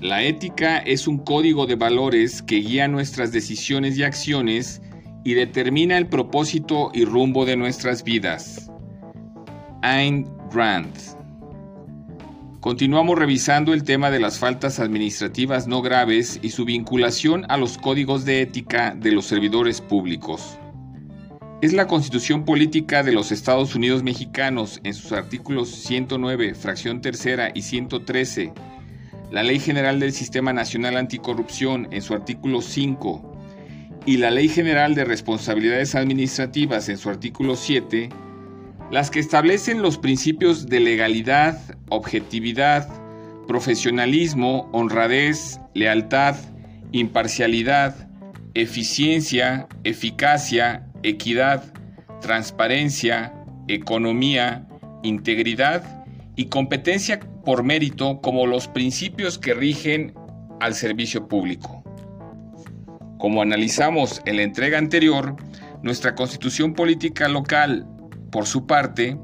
La ética es un código de valores que guía nuestras decisiones y acciones y determina el propósito y rumbo de nuestras vidas. Ayn Rand. Continuamos revisando el tema de las faltas administrativas no graves y su vinculación a los códigos de ética de los servidores públicos. Es la Constitución Política de los Estados Unidos Mexicanos en sus artículos 109, fracción tercera y 113, la Ley General del Sistema Nacional Anticorrupción en su artículo 5 y la Ley General de Responsabilidades Administrativas en su artículo 7, las que establecen los principios de legalidad, objetividad, profesionalismo, honradez, lealtad, imparcialidad, eficiencia, eficacia, equidad, transparencia, economía, integridad y competencia por mérito como los principios que rigen al servicio público. Como analizamos en la entrega anterior, nuestra constitución política local, por su parte,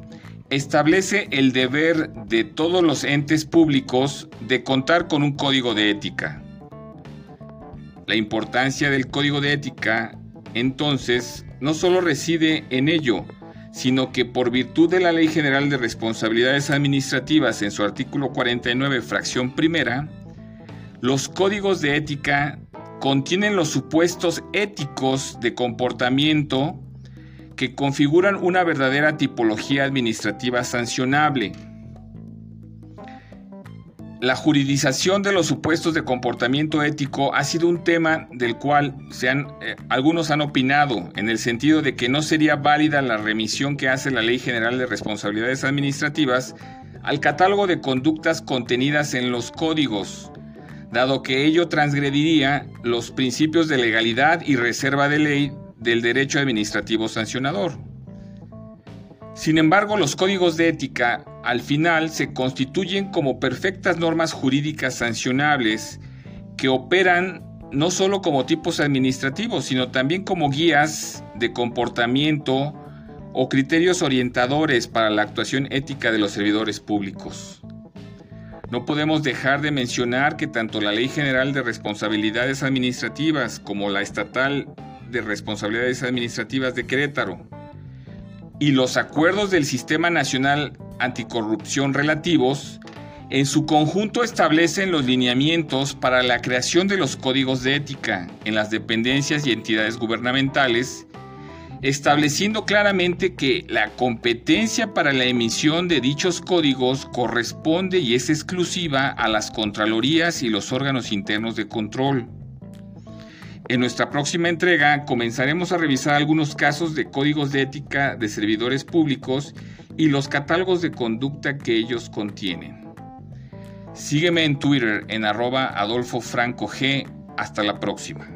establece el deber de todos los entes públicos de contar con un código de ética. La importancia del código de ética, entonces, no solo reside en ello, sino que por virtud de la Ley General de Responsabilidades Administrativas en su artículo 49, fracción primera, los códigos de ética contienen los supuestos éticos de comportamiento que configuran una verdadera tipología administrativa sancionable la juridización de los supuestos de comportamiento ético ha sido un tema del cual se han, eh, algunos han opinado en el sentido de que no sería válida la remisión que hace la Ley General de Responsabilidades Administrativas al catálogo de conductas contenidas en los códigos, dado que ello transgrediría los principios de legalidad y reserva de ley del derecho administrativo sancionador. Sin embargo, los códigos de ética al final se constituyen como perfectas normas jurídicas sancionables que operan no solo como tipos administrativos, sino también como guías de comportamiento o criterios orientadores para la actuación ética de los servidores públicos. No podemos dejar de mencionar que tanto la Ley General de Responsabilidades Administrativas como la Estatal de Responsabilidades Administrativas de Querétaro y los acuerdos del Sistema Nacional Anticorrupción relativos, en su conjunto establecen los lineamientos para la creación de los códigos de ética en las dependencias y entidades gubernamentales, estableciendo claramente que la competencia para la emisión de dichos códigos corresponde y es exclusiva a las Contralorías y los órganos internos de control. En nuestra próxima entrega comenzaremos a revisar algunos casos de códigos de ética de servidores públicos y los catálogos de conducta que ellos contienen. Sígueme en Twitter en arroba Adolfo Franco G. Hasta la próxima.